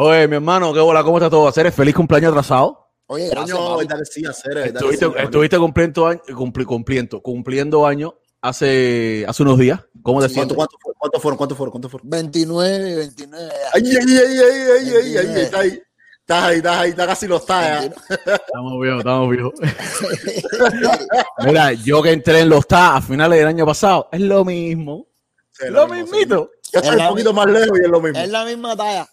Oye, mi hermano, qué bola, ¿cómo está todo? ¿Hacer feliz cumpleaños atrasado? Oye, gracias, Coño, papi. verdad que sí, hacer, Estuviste, sí, estuviste cumpliendo año, cumpli- cumpliendo, cumpliendo año hace, hace unos días. ¿Cómo te ¿Cuánto, sientes? cuánto, fue- cuánto fueron? ¿Cuánto fueron? ¿Cuánto fueron? 29, 29. ya. Ay, ay, ay, ay, ay, ay, ay, ay, está ahí. Estás ahí, estás ahí, estás casi lo estás ya. 29. Estamos viejos, estamos viejos. Mira, yo que entré en los TA a finales del año pasado, es lo mismo. Sí, lo mismo, sí. mismito. Yo estoy Es un poquito más lejos y es lo mismo. es la misma talla.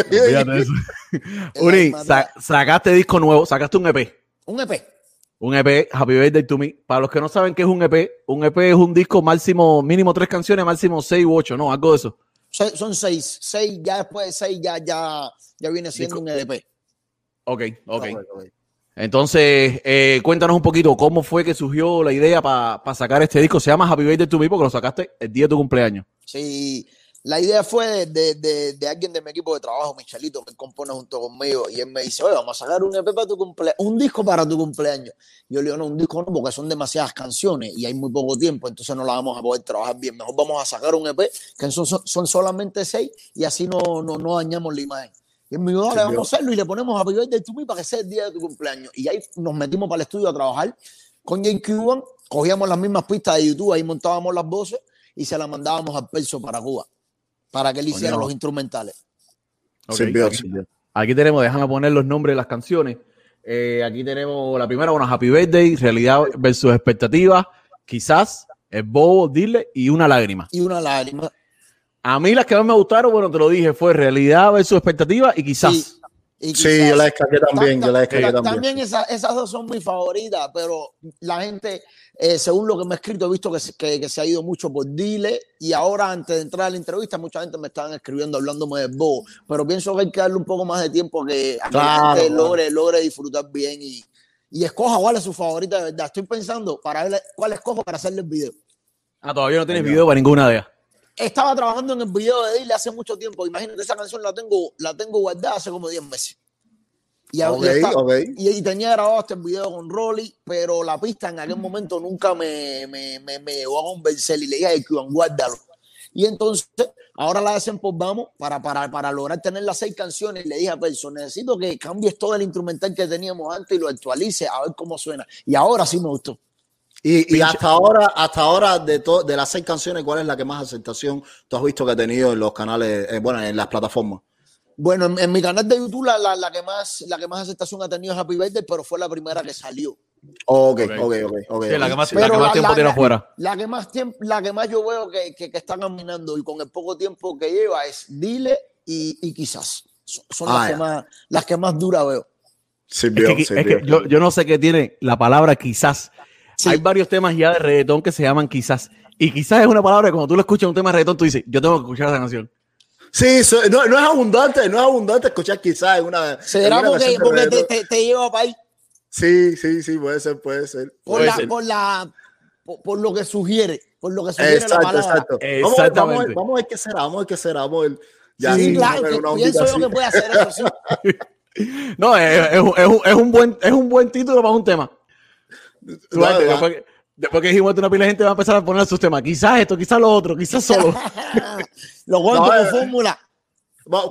Eso. Uri, sa- sacaste disco nuevo, sacaste un EP. Un EP. Un EP, Happy Birthday to Me. Para los que no saben qué es un EP, un EP es un disco máximo, mínimo tres canciones, máximo seis u ocho, ¿no? Algo de eso. Son, son seis. Seis, ya después de seis, ya, ya, ya viene siendo un E EDP. Ok, ok. Entonces, eh, cuéntanos un poquito cómo fue que surgió la idea para sacar este disco. Se llama Happy Birthday to Me porque lo sacaste el día de tu cumpleaños. Sí, la idea fue de, de, de- de alguien de mi equipo de trabajo, Michelito, que compone junto conmigo, y él me dice, oye, vamos a sacar un EP para tu cumpleaños, un disco para tu cumpleaños. Yo le digo, no, un disco no, porque son demasiadas canciones y hay muy poco tiempo, entonces no la vamos a poder trabajar bien. Mejor vamos a sacar un EP, que son, son, solamente seis, y así no, no, no dañamos la imagen. Y él me dijo, dale, vamos a hacerlo y le ponemos Happy Birthday to Me para que sea el día de tu cumpleaños. Y ahí nos metimos para el estudio a trabajar con Jake Cuban, cogíamos las mismas pistas de YouTube, ahí montábamos las voces y se las mandábamos al Perso para Cuba, para que él hiciera los instrumentales. Aquí tenemos, déjame poner los nombres de las canciones. Eh, aquí tenemos la primera, bueno, Happy Birthday, realidad versus expectativas, quizás, el bobo, dile y una lágrima. Y una lágrima. A mí las que más me gustaron, bueno, te lo dije, fue realidad versus expectativas y quizás. Sí, y Sí, quizás- yo la descargué también, yo la descargué Ta- también. esa- esas dos son mis favoritas, pero la gente, eh, según lo que me he escrito, he visto que, se- que, que se ha ido mucho por Dile y ahora antes de entrar a la entrevista, mucha gente me estaban escribiendo hablándome de Bobo, pero pienso que hay que darle un poco más de tiempo que, a la gente logre, logre disfrutar bien y, y escoja cuál es su favorita de verdad. Estoy pensando para ver cuál escojo para hacerle el video. Ah, todavía no tienes video para ninguna de ellas. Estaba trabajando en el video de Dile hace mucho tiempo. Imagínate, esa canción la tengo, la tengo guardada hace como 10 meses. Y, a- y Ok, está- ok. y, y tenía grabado este video con Rolly, pero la pista en aquel momento nunca me, me, me, me llegó a convencer y le dije, "Ay, Cuban, guárdalo. Y entonces, ahora la desempolvamos para, para, para lograr tener las seis canciones. Y le dije a Perso, necesito que cambies todo el instrumental que teníamos antes y lo actualices a ver cómo suena. Y ahora sí me gustó. Y, y hasta ahora, hasta ahora de, to- de las seis canciones, ¿cuál es la que más aceptación tú has visto que ha tenido en los canales, eh, bueno, en las plataformas? Bueno, en, en mi canal de YouTube la, la, la que más, la que más aceptación ha tenido es Happy Birthday, pero fue la primera que salió. Ok, Ok. ok, ok, ok. Sí, la que más, Pero la que más la- tiempo la- tiene afuera. La que más tiempo, la que más yo veo que, que, que está caminando y con el poco tiempo que lleva es Dile y, y quizás. Son, son Ah, las, que más, las que más dura veo. Es que, es sirvió. que yo, yo no sé qué tiene la palabra quizás. Sí. Hay varios temas ya de reggaetón que se llaman quizás. Y quizás es una palabra que cuando tú lo escuchas en un tema de reggaetón, tú dices, yo tengo que escuchar esa canción. Sí, so- no, no es abundante, no es abundante escuchar quizás en una. ¿Será en una porque, porque te, te, te lleva para ahí? Sí, sí, sí, puede ser, puede ser. Por, Puede la, ser. por, la, por, por lo que sugiere. Por lo que sugiere la Exacto, palabra. exacto. Vamos, a ver- vamos, ver- vamos a ver qué será, vamos a ver qué será. Vamos a ver. Ya, sí, sí, claro, una- que una pienso yo que puede hacer eso. sí. No, es, es un- es un, es un buen, es un buen título para un tema. Tú No, va. después, que- después que dijimos una pila de gente va a empezar a poner sus temas. Quizás esto, quizás lo otro, quizás solo. lo juegan No, como eh, fórmula.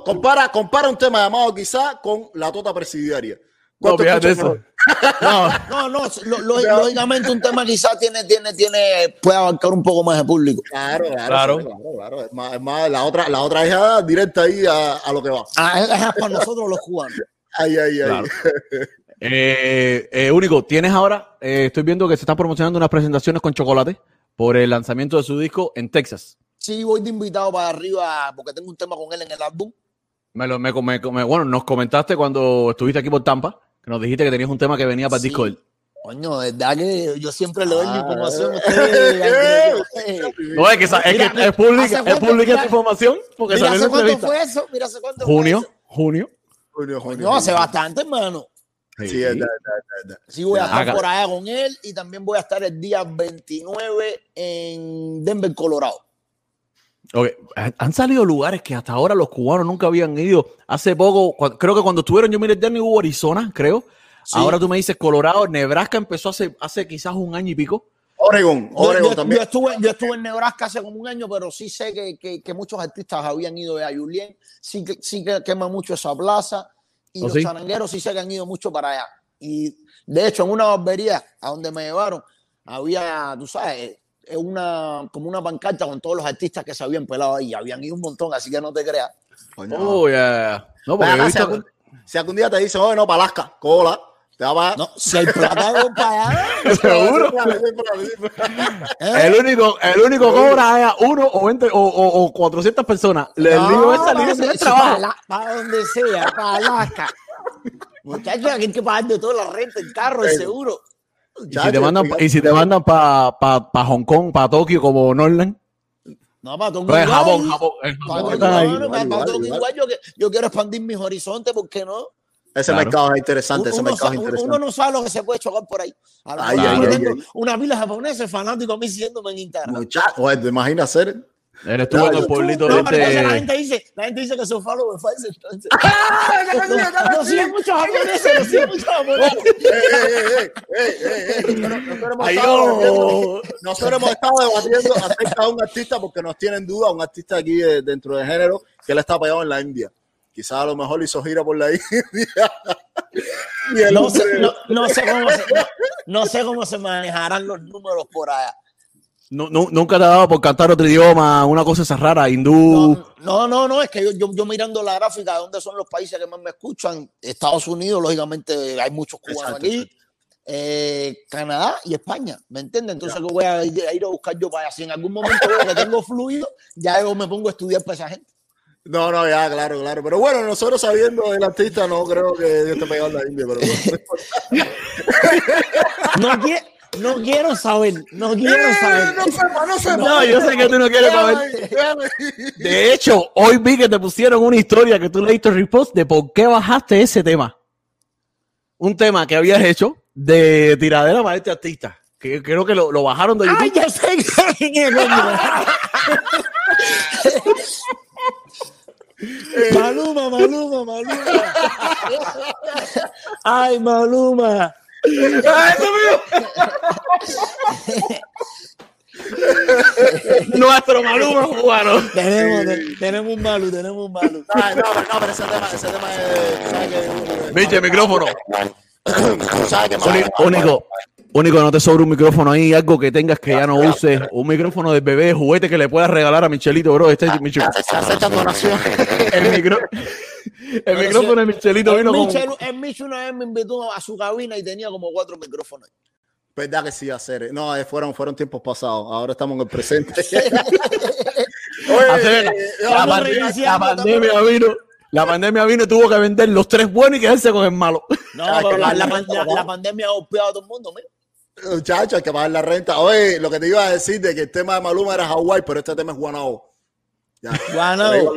Compara, compara un tema llamado quizás con la tota presidiaria. No, ¿Cuánto fíjate eso. No, No, no, lo- lo- lógicamente un tema quizás tiene, tiene, tiene, puede abarcar un poco más de público. Claro, claro, Claro. claro, claro. Es más, es más, la otra, la otra es directa ahí a, a lo que va. Ah, es, es para nosotros los cubanos. Ay, ay, ay. Claro. Eh, eh, único, tienes ahora, eh, estoy viendo que se están promocionando unas presentaciones con chocolate por el lanzamiento de su disco en Texas. Sí, voy de invitado para arriba porque tengo un tema con él en el álbum. Me lo, me, me- me- bueno, nos comentaste cuando estuviste aquí por Tampa, que nos dijiste que tenías un tema que venía para el Sí. disco él. Coño, de verdad que yo siempre le doy mi Ah, información a ustedes. eh, No, es que, esa- es, Mira, que es pública, ¿hace es cuánto- pública mira- esta información porque Mira, salió en ¿hace cuánto fue eso? Mira, ¿hace cuánto fue Junio, eso? junio. Junio, junio, No, hace junio. bastante, hermano. Sí, verdad. Sí, voy a estar por allá con él y también voy a estar el día 29 en Denver, Colorado. Ok, Han salido lugares que hasta ahora los cubanos nunca habían ido. Hace poco, creo que cuando estuvieron yo miré Denny hubo Arizona, creo. Ahora tú me dices Colorado, Nebraska empezó hace, hace quizás un año y pico. Oregon, Oregon yo- también. yo estuve, yo estuve en Nebraska hace como un año, pero sí sé que, que- que muchos artistas habían ido a Julien, sí sí que quema mucho esa plaza, y ¿Oh, los sí? charangueros sí sé que han ido mucho para allá. Y de hecho, en una barbería a donde me llevaron, había, tú sabes, una, como una pancarta con todos los artistas que se habían pelado ahí, habían ido un montón, así que no te creas. Oh, yeah. No, porque he acá, si, visto algún, si algún día te dicen, oye, no, para Alaska, cola, allá. No, si hay plata allá, Seguro. ¿eh? El único, el único cobra es uno o, 20 o, o, o 400 personas. Le No, digo línea donde- de trabajo. Para, la- para donde sea, para Alaska. Muchachos, aquí hay que pagar de toda la renta, el carro, el seguro. Y si te mandan, y si te mandan para pa, pa Hong Kong, para Tokio, como Norland, No, para todo pues. Japón, Japón, yo quiero expandir mis horizontes, ¿por qué no? Ese Claro. mercado es interesante, ese Uno, mercado no sabe lo que se puede chocar por ahí. Ay, ay, ay, una pila japonesa fanático a mí siguiéndome en Instagram. Muchacho, oye, ¿te imaginas? Él estuvo en el pueblito No, de pero entonces la este. gente dice, la gente dice que su follow es falso, entonces. No, no siguen muchos japoneses, no siguen muchos japoneses. Nosotros- hemos estado debatiendo- acerca de un artista porque nos tienen duda, un artista aquí dentro del género que él está pegado en la India. Quizás a lo mejor hizo gira por la India. El No sé, hombre- no, no sé cómo se, no, no sé cómo se manejarán los números por allá. Nu- nu- nunca te ha dado por cantar otro idioma, una cosa esa rara, hindú. No, no, no, es que yo, yo, yo mirando la gráfica de dónde son los países que más me escuchan, Estados Unidos, lógicamente hay muchos cubanos Exacto, aquí, eh, Canadá y España, ¿me entiendes? Entonces que voy a ir, a ir a buscar yo para allá. Si en algún momento veo que tengo fluido, ya yo me pongo a estudiar para esa gente. No, no, ya, claro, claro. Pero bueno, nosotros sabiendo del artista, no creo que esté pegado en la India. Pero. No, qui- no quiero saber, no quiero saber. no sepa, no sepa. No, yo sé que tú no quieres saber. De hecho, hoy vi que te pusieron una historia que tú leíste el repost de por qué bajaste ese tema. Un tema que habías hecho de tiradera para este artista. Que creo que lo, lo bajaron de YouTube. Ay, ya sé coño. Maluma, Maluma, Maluma. Ay, Maluma. Nuestro Maluma cubano. Tenemos, te- tenemos un Malu, tenemos un Malu. Ay, no, no, pero ese tema, ese tema es. Viste, micrófono. ¿Sabes qué? Único, único, no te sobra un micrófono ahí, algo que tengas que ya no uses. Un micrófono de bebé, juguete que le puedas regalar a Michelito, bro. Este es Michel- donaciones. el, micro, el micrófono de Michelito vino con. Michel, el Micho una vez me invitó a su cabina y tenía como cuatro micrófonos. Verdad que sí, hacer. No, eh, fueron, fueron tiempos pasados. Ahora estamos en el presente. Hacer la, eh, la pandemia vino. La pandemia vino y tuvo que vender los tres buenos y quedarse con el malo. No, pero la pandemia ha golpeado a todo el mundo. mira. Muchachos, hay que pagar la renta. Oye, lo que te iba a decir de que el tema de Maluma era Hawái, pero este tema es Guanao. Ya. Guanao.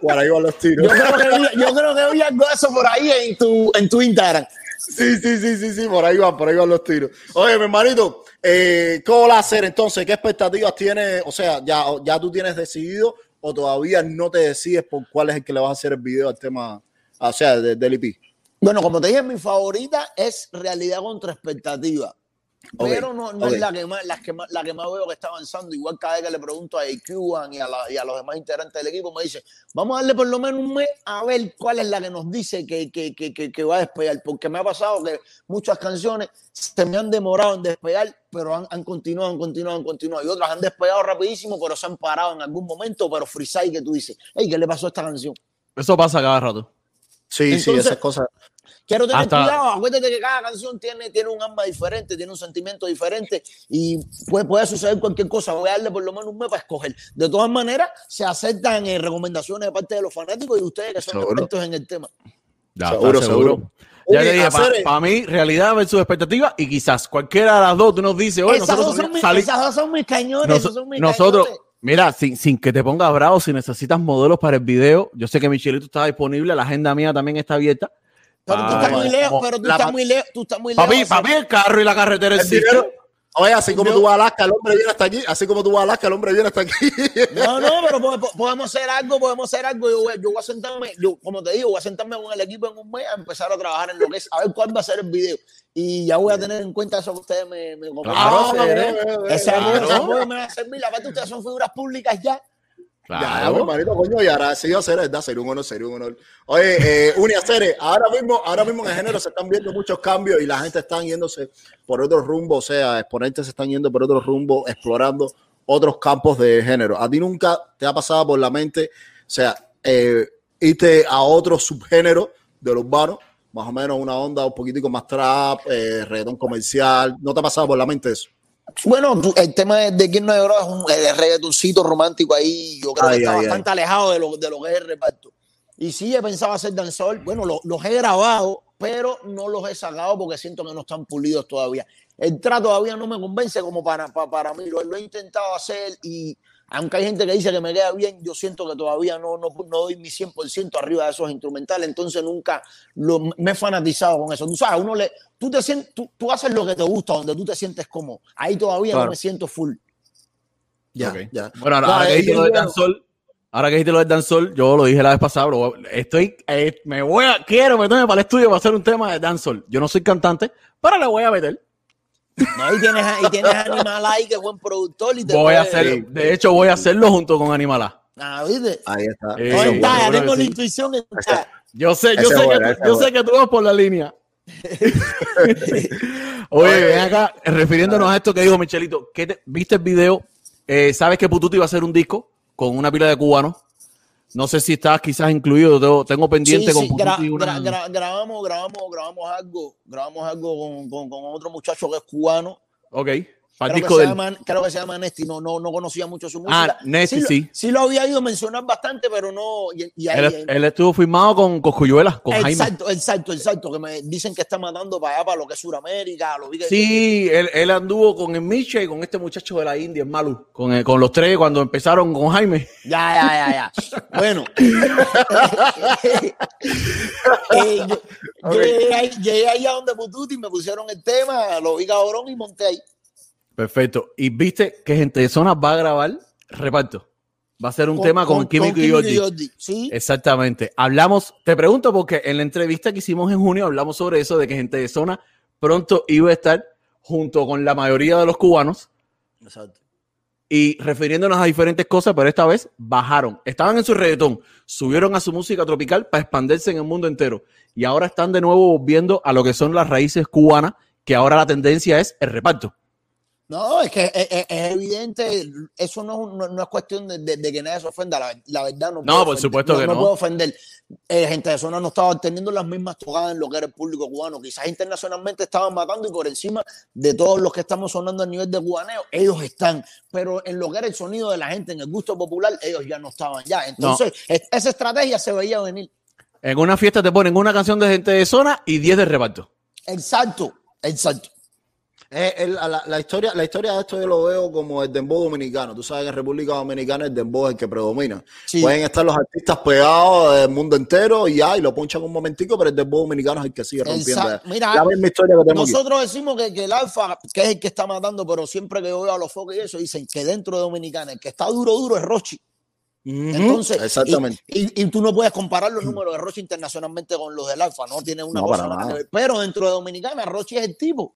Por ahí van los- tiros. Yo creo que vi, yo creo que vi algo de eso por ahí en tu, en tu Instagram. Sí, sí, sí, sí, sí, por ahí van, por ahí van los tiros. Oye, mi hermanito, eh, ¿cómo vas a hacer entonces? ¿Qué expectativas tienes? O sea, ya, ya tú tienes decidido o todavía no te decides por cuál es el que le vas a hacer el video al tema, o sea, de- del IP. Bueno, como te dije, mi favorita es realidad contra expectativa. Pero no, es la que, más, la, que más, la que más veo que está avanzando. Igual cada vez que le pregunto a Cuban y, a la- y a los demás integrantes del equipo, me dice, vamos a darle por lo menos un mes a ver cuál es la que nos dice que, que, que, que, que va a despegar. Porque me ha pasado que muchas canciones se me han demorado en despegar, pero han, han continuado, han continuado, han continuado. Y otras han despegado rapidísimo, pero se han parado en algún momento. Pero freestyle que tú dices, hey, ¿qué le pasó a esta canción? Eso pasa cada rato. Sí, sí, esas cosas. Quiero tener Hasta- cuidado, acuérdate que cada canción tiene, tiene un alma diferente, tiene un sentimiento diferente y puede, puede suceder cualquier cosa. Voy a darle por lo menos un mes para escoger. De todas maneras, se aceptan eh, recomendaciones de parte de los fanáticos y de ustedes que son Seguro. expertos en el tema. Ya, Seguro, está seguro. Ya Oye, te dije, hacer- para mí, realidad versus expectativa y quizás cualquiera de las dos, tú nos dices, oye, esas, nosotros dos son mis, sali- esas dos son mis cañones. Nos- esos son mis nosotros, cañones. mira, sin, sin que te pongas bravo, si necesitas modelos para el video, yo sé que Michelito está disponible, la agenda mía también está abierta. Pero tú estás muy lejos, pero tú estás muy lejos, tú estás muy Para mí, lejos. para mí el carro y la carretera El existe. dinero, Oye, así como tú vas a Alaska, el hombre viene hasta aquí. Así como tú vas a Alaska, el hombre viene hasta aquí. No, no, pero podemos hacer algo, podemos hacer algo. Yo voy, yo voy a sentarme, yo, como te digo, voy a sentarme con el equipo en un mes a empezar a trabajar en lo que es, a ver cuándo va a ser el video. Y ya voy a tener en cuenta eso que ustedes me, me Claro, Ese apoyo me va a servir. Aparte, ustedes son figuras públicas ya. Claro. Ya, hermanito, coño, y ahora sí va a ser, ¿verdad? Sería un honor, sería un honor. Oye, eh, Unia ahora mismo, ahora mismo en el género se están viendo muchos cambios y la gente está yéndose por otros rumbos, o sea, exponentes se están yendo por otros rumbos, explorando otros campos de género. ¿A ti nunca te ha pasado por la mente, o sea, eh, irte a otro subgénero de los urbano, más o menos una onda un poquitico más trap, eh, comercial? ¿No te ha pasado por la mente eso? Bueno, el tema de, quién no lloró es un el reggaetoncito romántico ahí. Yo creo que está bastante alejado de lo, de lo que es el reparto. Y sí, he pensado hacer danzol. Bueno, los he grabado, pero no los he sacado porque siento que no están pulidos todavía. El trato todavía no me convence como para, para, para mí. Lo, lo, he intentado hacer y aunque hay gente que dice que me queda bien, yo siento que todavía no, no, no doy mi 100% arriba de esos instrumentales, entonces nunca lo, me he fanatizado con eso. Tú sabes, uno le, tú, te sientes, tú, tú, haces lo que te gusta, donde tú te sientes cómodo. Ahí todavía no me siento full. Ya, ya. Bueno, ahora, que dijiste lo del danzol, ahora que dijiste lo del danzol, yo lo dije la vez pasada, pero estoy, eh, me voy a, quiero meterme para el estudio para hacer un tema de dancehall. Yo no soy cantante, pero le voy a meter. No, y tienes, y tienes Animal que es buen productor. Y te voy a hacer, de hecho, voy a hacerlo junto con Animal Ah, ¿viste? Ahí está. Eh, ya tengo la intuición. Yo sé, yo, sé, que, yo sé que tú vas por la línea. Oye, ven acá, refiriéndonos a esto que dijo Michelito, ¿qué ¿viste el video? Eh, ¿Sabes que Pututi iba a hacer un disco con una pila de cubanos? No sé si estás quizás incluido, tengo, pendiente con grabamos, grabamos, grabamos algo, grabamos algo con, con, con otro muchacho que es cubano. Ok. Creo que, se llama, creo que se llama Nesti, no, no, no conocía mucho su ah, música. Ah, Nesti, sí. Sí, lo había ido mencionar bastante, pero no. Y, él, estuvo firmado con Coscuyuela, con exacto, Jaime. Exacto, exacto, que me dicen que está matando para allá, para lo que es Sudamérica. Lo vi sí, él, él, anduvo con el Miche y con este muchacho de la India, el Malu, con, eh, con los tres cuando empezaron con Jaime. Ya, ya, ya, ya. bueno. eh, yo, llegué, ahí, a donde Pututi, me pusieron el tema, lo vi cabrón y monté ahí. Perfecto. Y viste que gente de zona va a grabar reparto. Va a ser un tema con, Químico y Jordi. ¿Sí? Exactamente. Hablamos, te pregunto porque en la entrevista que hicimos en junio hablamos sobre eso, de que gente de zona pronto iba a estar junto con la mayoría de los cubanos. Exacto. Y refiriéndonos a diferentes cosas, pero esta vez bajaron. Estaban en su reggaetón, subieron a su música tropical para expandirse en el mundo entero. Y ahora están de nuevo volviendo a lo que son las raíces cubanas, que ahora la tendencia es el reparto. No, es que es, evidente, eso no, no, es cuestión de, que nadie se ofenda, la, verdad no. No, por supuesto que no. No puedo ofender. Eh, gente de zona no estaba teniendo las mismas tocadas en lo que era el público cubano. Quizás internacionalmente estaban matando y por encima de todos los que estamos sonando a nivel de cubaneo, ellos están. Pero en lo que era el sonido de la gente, en el gusto popular, ellos ya no estaban ya. Entonces, esa estrategia se veía venir. En una fiesta te ponen una canción de gente de zona y 10 de reparto. Exacto, exacto. Eh, la, historia, la historia de esto yo lo veo como el dembow dominicano. Tú sabes que en República Dominicana el dembow es el que predomina. Pueden estar los artistas pegados del mundo entero y ya, y lo ponchan un momentico, pero el dembow dominicano es el que sigue rompiendo. Mira, nosotros decimos que, el alfa, que es el que está matando, pero siempre que yo veo a los focos y eso, dicen que dentro de Dominicana el que está duro, duro es Rochi. Entonces, Exactamente. Y, tú no puedes comparar los números de Rochi internacionalmente con los del Alfa, no tiene una cosa Pero dentro de Dominicana, Rochi es el tipo.